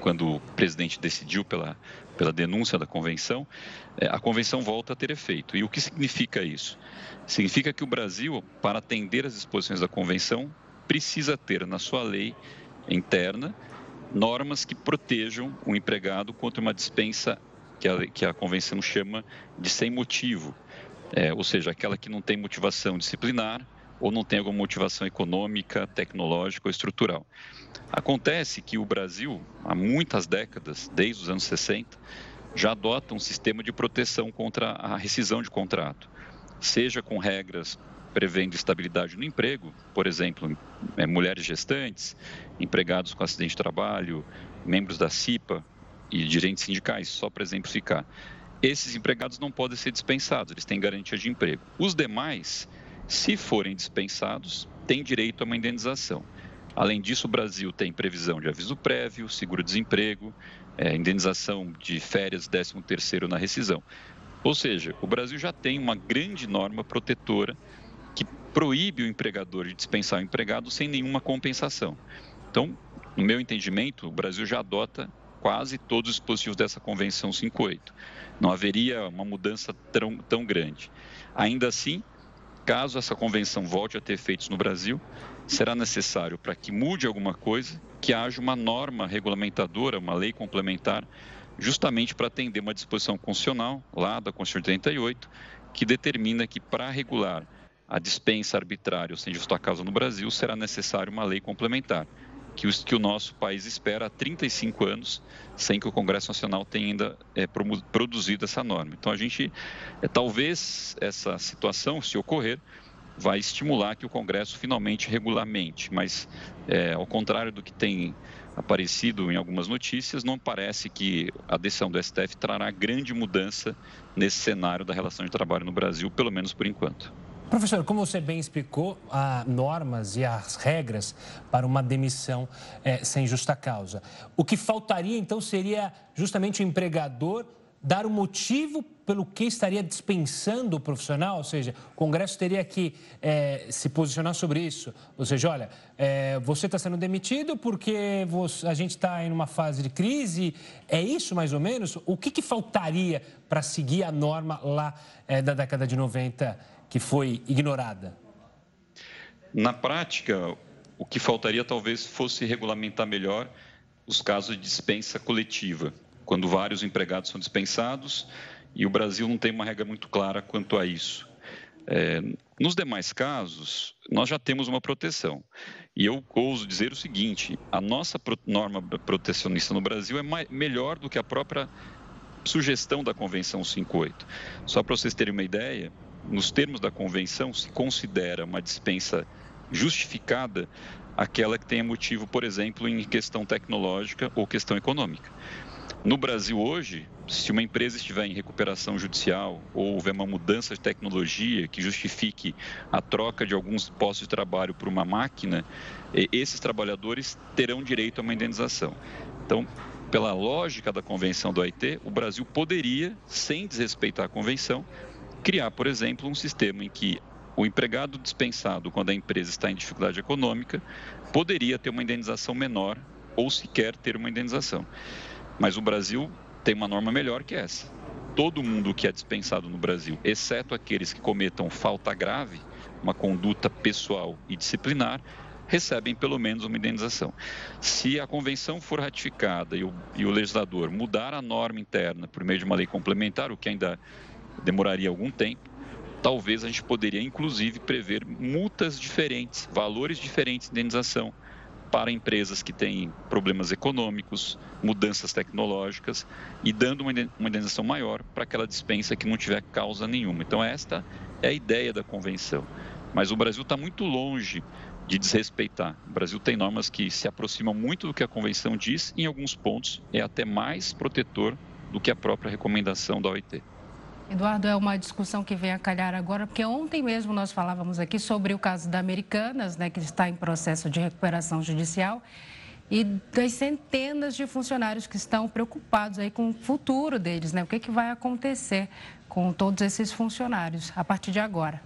quando o presidente decidiu pela, pela denúncia da convenção, é, a convenção volta a ter efeito. E o que significa isso? Significa que o Brasil, para atender às disposições da convenção, precisa ter na sua lei interna normas que protejam o empregado contra uma dispensa que a, que a convenção chama de sem motivo, é, ou seja, aquela que não tem motivação disciplinar ou não tem alguma motivação econômica, tecnológica ou estrutural. Acontece que o Brasil, há muitas décadas, desde os anos 60, já adota um sistema de proteção contra a rescisão de contrato, seja com regras prevendo estabilidade no emprego, por exemplo, é, mulheres gestantes, empregados com acidente de trabalho, membros da CIPA e dirigentes sindicais, só para exemplificar. Esses empregados não podem ser dispensados, eles têm garantia de emprego. Os demais, se forem dispensados, têm direito a uma indenização. Além disso, o Brasil tem previsão de aviso prévio, seguro-desemprego, é, indenização de férias, 13 terceiro na rescisão. Ou seja, o Brasil já tem uma grande norma protetora que proíbe o empregador de dispensar o empregado sem nenhuma compensação. Então, no meu entendimento, o Brasil já adota quase todos os dispositivos dessa Convenção 58. Não haveria uma mudança tão, tão grande. Ainda assim, caso essa convenção volte a ter efeitos no Brasil, será necessário para que mude alguma coisa que haja uma norma regulamentadora, uma lei complementar, justamente para atender uma disposição constitucional lá da Constituição 88, que determina que para regular a dispensa arbitrária ou sem justa causa no Brasil será necessário uma lei complementar, que o, que o nosso país espera há 35 anos, sem que o Congresso Nacional tenha ainda é, produzido essa norma. Então, a gente, é, talvez essa situação, se ocorrer, vai estimular que o Congresso finalmente regulamente, mas é, ao contrário do que tem aparecido em algumas notícias, não parece que a decisão do STF trará grande mudança nesse cenário da relação de trabalho no Brasil, pelo menos por enquanto. Professor, como você bem explicou, há normas e as regras para uma demissão é, sem justa causa. O que faltaria, então, seria justamente o empregador dar o motivo pelo que estaria dispensando o profissional, ou seja, o Congresso teria que é, se posicionar sobre isso. Ou seja, olha, é, você está sendo demitido porque você, a gente está em uma fase de crise, é isso mais ou menos? O que, que faltaria para seguir a norma lá é, da década de 90 que foi ignorada? Na prática, o que faltaria talvez fosse regulamentar melhor os casos de dispensa coletiva quando vários empregados são dispensados e o Brasil não tem uma regra muito clara quanto a isso. É, nos demais casos, nós já temos uma proteção. E eu ouso dizer o seguinte: a nossa norma protecionista no Brasil é mais, melhor do que a própria sugestão da Convenção 58. Só para vocês terem uma ideia, nos termos da Convenção, se considera uma dispensa justificada aquela que tenha motivo, por exemplo, em questão tecnológica ou questão econômica. No Brasil hoje, se uma empresa estiver em recuperação judicial ou houver uma mudança de tecnologia que justifique a troca de alguns postos de trabalho por uma máquina, esses trabalhadores terão direito a uma indenização. Então, pela lógica da convenção do OIT, o Brasil poderia, sem desrespeitar a convenção, criar, por exemplo, um sistema em que o empregado dispensado quando a empresa está em dificuldade econômica poderia ter uma indenização menor ou sequer ter uma indenização. Mas o Brasil tem uma norma melhor que essa. Todo mundo que é dispensado no Brasil, exceto aqueles que cometam falta grave, uma conduta pessoal e disciplinar, recebem pelo menos uma indenização. Se a convenção for ratificada e o, e o legislador mudar a norma interna por meio de uma lei complementar, o que ainda demoraria algum tempo, talvez a gente poderia inclusive prever multas diferentes, valores diferentes de indenização para empresas que têm problemas econômicos, mudanças tecnológicas e dando uma indenização maior para aquela dispensa que não tiver causa nenhuma. Então esta é a ideia da convenção. Mas o Brasil está muito longe de desrespeitar. O Brasil tem normas que se aproximam muito do que a convenção diz, e em alguns pontos é até mais protetor do que a própria recomendação da OIT. Eduardo, é uma discussão que vem a calhar agora, porque ontem mesmo nós falávamos aqui sobre o caso da Americanas, né, que está em processo de recuperação judicial, e das centenas de funcionários que estão preocupados aí com o futuro deles, né? O que, que vai acontecer com todos esses funcionários a partir de agora?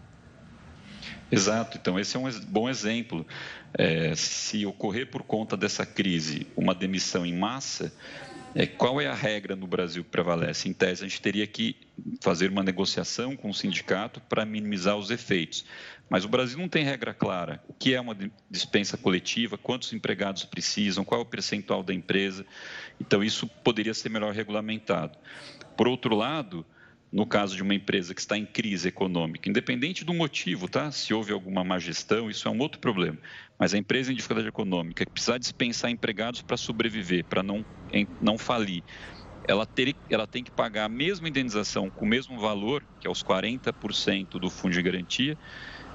Exato, então esse é um bom exemplo. É, se ocorrer por conta dessa crise uma demissão em massa, é, qual é a regra no Brasil que prevalece? Em tese, a gente teria que fazer uma negociação com o sindicato para minimizar os efeitos. Mas o Brasil não tem regra clara. O que é uma dispensa coletiva? Quantos empregados precisam? Qual é o percentual da empresa? Então, isso poderia ser melhor regulamentado. Por outro lado, no caso de uma empresa que está em crise econômica, independente do motivo, tá? Se houve alguma má gestão, isso é um outro problema. Mas a empresa em dificuldade econômica que precisar dispensar empregados para sobreviver, para não, não falir, ela, ter, ela tem que pagar a mesma indenização com o mesmo valor, que é os 40% do fundo de garantia,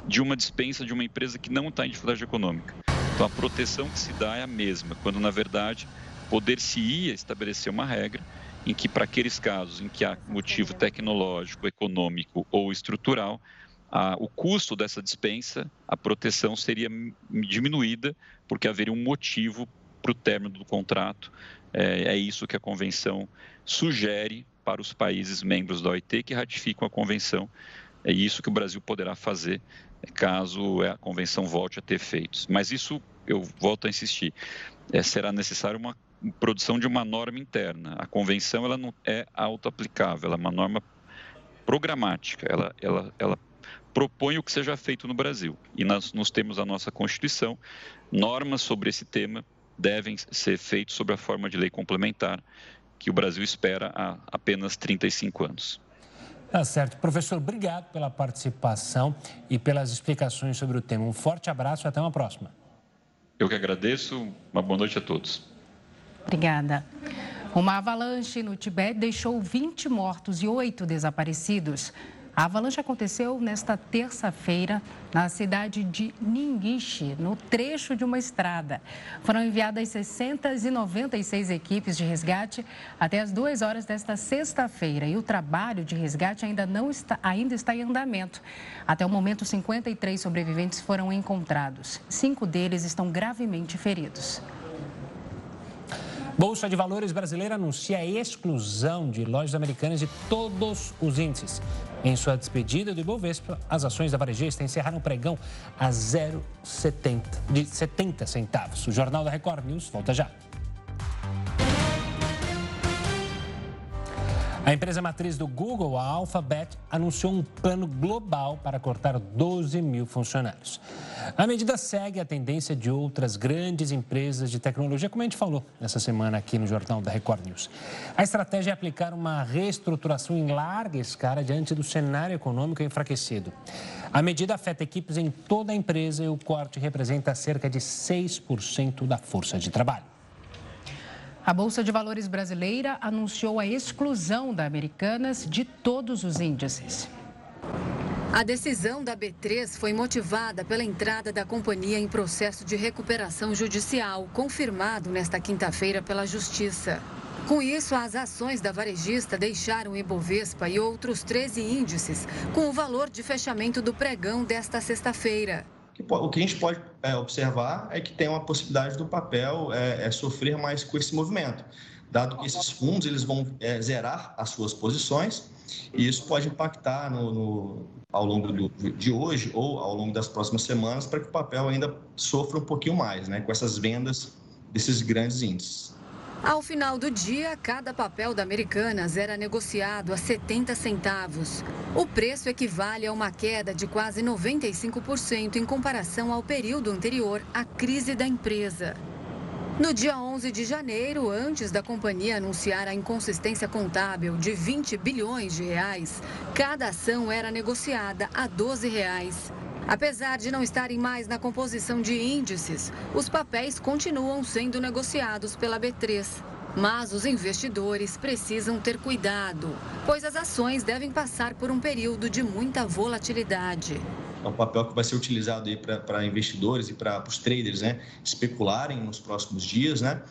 de uma dispensa de uma empresa que não está em dificuldade econômica. Então a proteção que se dá é a mesma, quando na verdade poder-se-ia estabelecer uma regra em que, para aqueles casos em que há motivo tecnológico, econômico ou estrutural, a, o custo dessa dispensa, a proteção seria diminuída, porque haveria um motivo para o término do contrato. É, é isso que a convenção sugere para os países membros da OIT que ratificam a convenção. É isso que o Brasil poderá fazer caso a convenção volte a ter efeitos. Mas isso, eu volto a insistir, é, será necessário uma produção de uma norma interna. A convenção ela não é auto-aplicável, ela é uma norma programática, ela, ela, ela propõe o que seja feito no Brasil. E nós, nos termos da nossa Constituição, normas sobre esse tema devem ser feitas sob a forma de lei complementar, que o Brasil espera há apenas 35 anos. Tá certo. Professor, obrigado pela participação e pelas explicações sobre o tema. Um forte abraço e até uma próxima. Eu que agradeço. Uma boa noite a todos. Obrigada. Uma avalanche no Tibete deixou 20 mortos e 8 desaparecidos. A avalanche aconteceu nesta terça-feira na cidade de Ninguiche, no trecho de uma estrada. Foram enviadas 696 equipes de resgate até as duas horas desta sexta-feira e o trabalho de resgate ainda, não está, ainda está em andamento. Até o momento, 53 sobreviventes foram encontrados. Cinco deles estão gravemente feridos. Bolsa de Valores brasileira anuncia a exclusão de lojas americanas de todos os índices. Em sua despedida do Ibovespa, as ações da varejista encerraram o pregão a 0,70 de 70 centavos. O Jornal da Record News volta já. A empresa matriz do Google, a Alphabet, anunciou um plano global para cortar 12 mil funcionários. A medida segue a tendência de outras grandes empresas de tecnologia, como a gente falou nessa semana aqui no Jornal da Record News. A estratégia é aplicar uma reestruturação em larga escala diante do cenário econômico enfraquecido. A medida afeta equipes em toda a empresa e o corte representa cerca de 6% da força de trabalho. A Bolsa de Valores brasileira anunciou a exclusão da Americanas de todos os índices. A decisão da B3 foi motivada pela entrada da companhia em processo de recuperação judicial, confirmado nesta quinta-feira pela Justiça. Com isso, as ações da varejista deixaram Ibovespa e outros 13 índices com o valor de fechamento do pregão desta sexta-feira. O que a gente pode é, observar é que tem uma possibilidade do papel é, é, sofrer mais com esse movimento, dado que esses fundos eles vão é, zerar as suas posições e isso pode impactar no, no ao longo do, de hoje ou ao longo das próximas semanas para que o papel ainda sofra um pouquinho mais, né, com essas vendas desses grandes índices. Ao final do dia, cada papel da Americanas era negociado a 70 centavos. O preço equivale a uma queda de quase 95% em comparação ao período anterior à crise da empresa. No dia 11 de janeiro, antes da companhia anunciar a inconsistência contábil de 20 bilhões de reais, cada ação era negociada a 12 reais. Apesar de não estarem mais na composição de índices, os papéis continuam sendo negociados pela B3. Mas os investidores precisam ter cuidado, pois as ações devem passar por um período de muita volatilidade. É um papel que vai ser utilizado para investidores e para os traders né, especularem nos próximos dias. Né?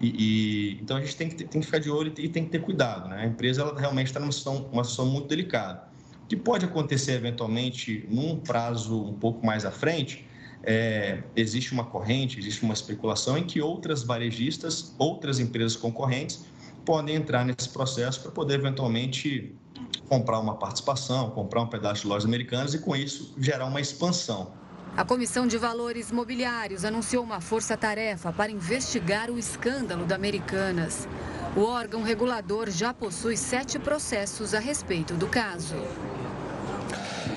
E, e então a gente tem que, tem que ficar de olho e tem que ter cuidado. Né? A empresa ela realmente está numa situação, uma situação muito delicada que pode acontecer eventualmente num prazo um pouco mais à frente, é, existe uma corrente, existe uma especulação em que outras varejistas, outras empresas concorrentes podem entrar nesse processo para poder eventualmente comprar uma participação, comprar um pedaço de lojas americanas e com isso gerar uma expansão. A Comissão de Valores Mobiliários anunciou uma força-tarefa para investigar o escândalo da Americanas. O órgão regulador já possui sete processos a respeito do caso.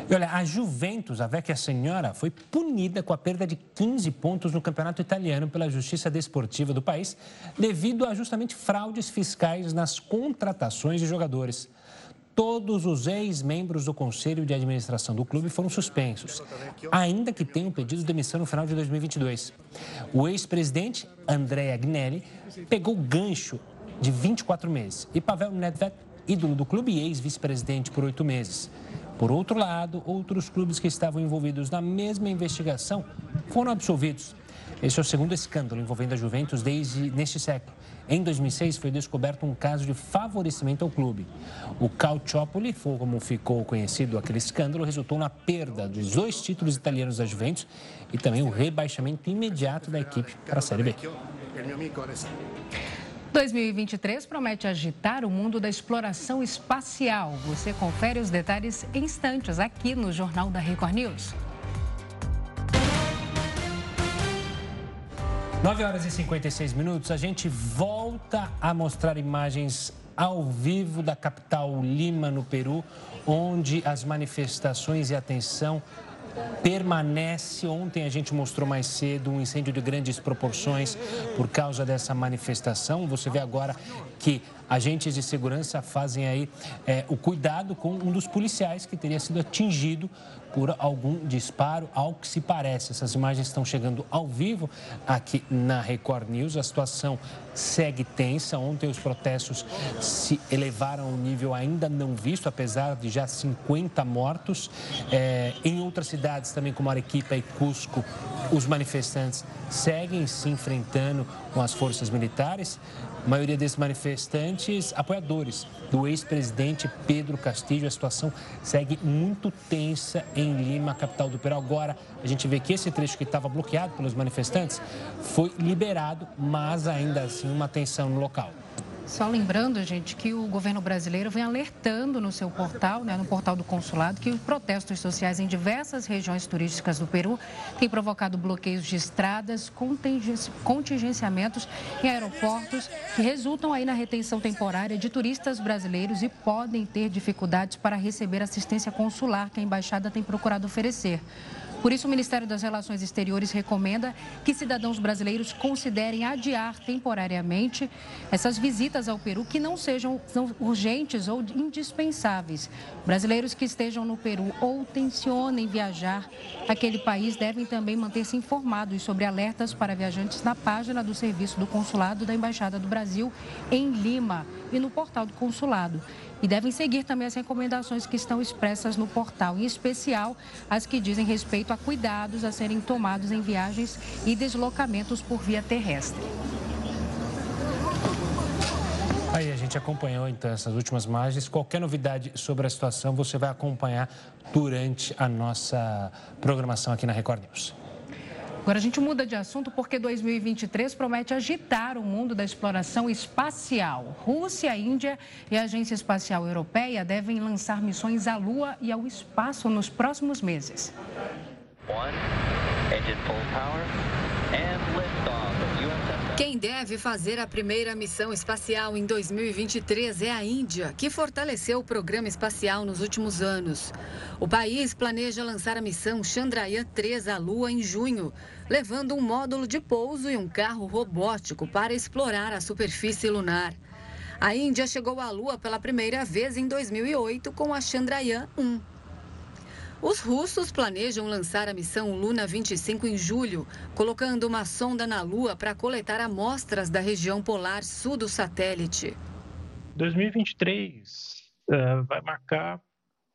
E olha, a Juventus, a Vecchia Senhora, foi punida com a perda de 15 pontos no campeonato italiano pela Justiça Desportiva do país, devido a justamente fraudes fiscais nas contratações de jogadores. Todos os ex-membros do Conselho de Administração do clube foram suspensos, ainda que tenham pedido demissão no final de 2022. O ex-presidente, André Agnelli, pegou gancho de 24 meses e Pavel Nedved, ídolo do clube e ex-vice-presidente por oito meses. Por outro lado, outros clubes que estavam envolvidos na mesma investigação foram absolvidos. Esse é o segundo escândalo envolvendo a Juventus desde neste século. Em 2006, foi descoberto um caso de favorecimento ao clube. O Calciopoli, como ficou conhecido aquele escândalo, resultou na perda dos dois títulos italianos da Juventus e também o rebaixamento imediato da equipe para a Série B. 2023 promete agitar o mundo da exploração espacial. Você confere os detalhes em instantes aqui no Jornal da Record News. 9 horas e 56 minutos, a gente volta a mostrar imagens ao vivo da capital Lima, no Peru, onde as manifestações e a tensão permanece. Ontem a gente mostrou mais cedo um incêndio de grandes proporções por causa dessa manifestação. Você vê agora que agentes de segurança fazem aí é, o cuidado com um dos policiais que teria sido atingido por algum disparo, ao que se parece. Essas imagens estão chegando ao vivo aqui na Record News. A situação segue tensa. Ontem os protestos se elevaram a um nível ainda não visto, apesar de já 50 mortos. É, em outras cidades, também como Arequipa e Cusco, os manifestantes seguem se enfrentando com as forças militares. A maioria desses manifestantes, apoiadores do ex-presidente Pedro Castillo. A situação segue muito tensa em Lima, capital do Peru. Agora, a gente vê que esse trecho que estava bloqueado pelos manifestantes foi liberado, mas ainda assim uma tensão no local. Só lembrando, gente, que o governo brasileiro vem alertando no seu portal, né, no portal do consulado, que os protestos sociais em diversas regiões turísticas do Peru têm provocado bloqueios de estradas, contingenciamentos em aeroportos, que resultam aí na retenção temporária de turistas brasileiros e podem ter dificuldades para receber assistência consular que a embaixada tem procurado oferecer. Por isso, o Ministério das Relações Exteriores recomenda que cidadãos brasileiros considerem adiar temporariamente essas visitas ao Peru que não sejam urgentes ou indispensáveis. Brasileiros que estejam no Peru ou tensionem viajar àquele país devem também manter-se informados sobre alertas para viajantes na página do Serviço do Consulado da Embaixada do Brasil em Lima e no portal do Consulado e devem seguir também as recomendações que estão expressas no portal, em especial as que dizem respeito a cuidados a serem tomados em viagens e deslocamentos por via terrestre. Aí a gente acompanhou então essas últimas imagens. Qualquer novidade sobre a situação você vai acompanhar durante a nossa programação aqui na Record News. Agora a gente muda de assunto porque 2023 promete agitar o mundo da exploração espacial. Rússia, Índia e a Agência Espacial Europeia devem lançar missões à Lua e ao espaço nos próximos meses. One, quem deve fazer a primeira missão espacial em 2023 é a Índia, que fortaleceu o programa espacial nos últimos anos. O país planeja lançar a missão Chandrayaan-3 à Lua em junho, levando um módulo de pouso e um carro robótico para explorar a superfície lunar. A Índia chegou à Lua pela primeira vez em 2008 com a Chandrayaan-1. Os russos planejam lançar a missão Luna 25 em julho, colocando uma sonda na Lua para coletar amostras da região polar sul do satélite. 2023 uh, eh, vai marcar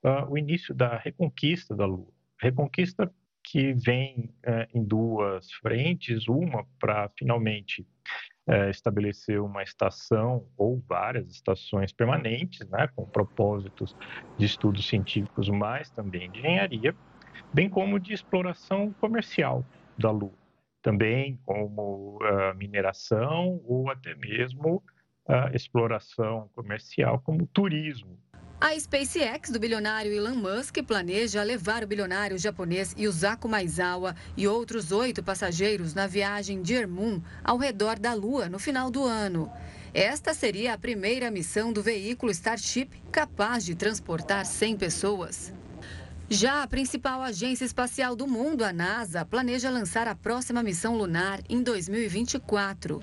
uh, o início da reconquista da Lua. Reconquista que vem uh, em duas frentes, uma para finalmente é, estabelecer uma estação ou várias estações permanentes, né, com propósitos de estudos científicos, mas também de engenharia, bem como de exploração comercial da Lua, também como uh, mineração ou até mesmo uh, exploração comercial como turismo a SpaceX do bilionário Elon Musk planeja levar o bilionário japonês Yusaku Maizawa e outros oito passageiros na viagem Dear Moon ao redor da Lua no final do ano. Esta seria a primeira missão do veículo Starship capaz de transportar 100 pessoas. Já a principal agência espacial do mundo, a NASA, planeja lançar a próxima missão lunar em 2024.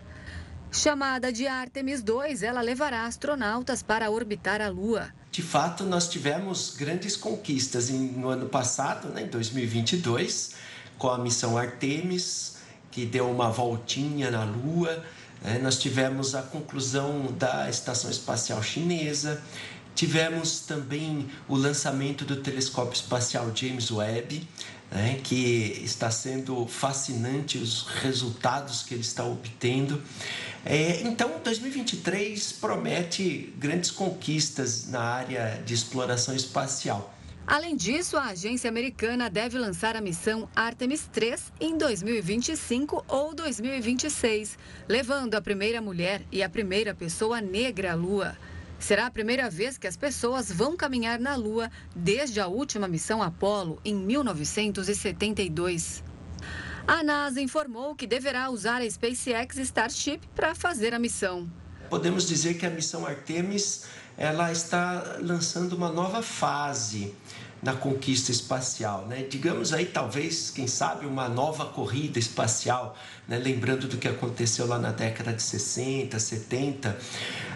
Chamada de Artemis 2, ela levará astronautas para orbitar a Lua de fato, nós tivemos grandes conquistas no ano passado, né, em 2022, com a missão Artemis, que deu uma voltinha na Lua. Né, nós tivemos a conclusão da Estação Espacial Chinesa. Tivemos também o lançamento do telescópio espacial James Webb, né, que está sendo fascinante os resultados que ele está obtendo. É, então, 2023 promete grandes conquistas na área de exploração espacial. Além disso, a agência americana deve lançar a missão Artemis 3 em 2025 ou 2026, levando a primeira mulher e a primeira pessoa negra à Lua. Será a primeira vez que as pessoas vão caminhar na Lua desde a última missão Apollo em 1972. A NASA informou que deverá usar a SpaceX Starship para fazer a missão. Podemos dizer que a missão Artemis ela está lançando uma nova fase na conquista espacial, né? Digamos aí talvez, quem sabe, uma nova corrida espacial, né? lembrando do que aconteceu lá na década de 60, 70.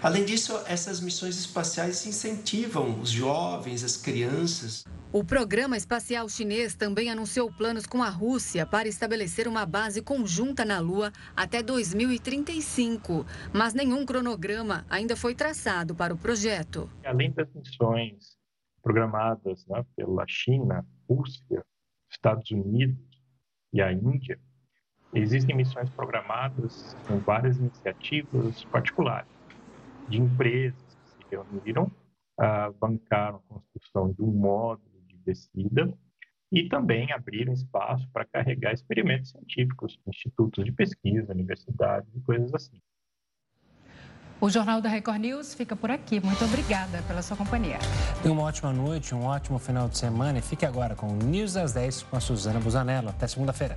Além disso, essas missões espaciais incentivam os jovens, as crianças. O programa espacial chinês também anunciou planos com a Rússia para estabelecer uma base conjunta na Lua até 2035, mas nenhum cronograma ainda foi traçado para o projeto. Além das missões programadas né, pela China, Rússia, Estados Unidos e a Índia, existem missões programadas com várias iniciativas particulares de empresas que se reuniram, uh, bancaram a construção de um módulo de descida e também abriram espaço para carregar experimentos científicos, institutos de pesquisa, universidades e coisas assim. O Jornal da Record News fica por aqui. Muito obrigada pela sua companhia. Tenha uma ótima noite, um ótimo final de semana e fique agora com o News às 10 com a Suzana Busanello. Até segunda-feira.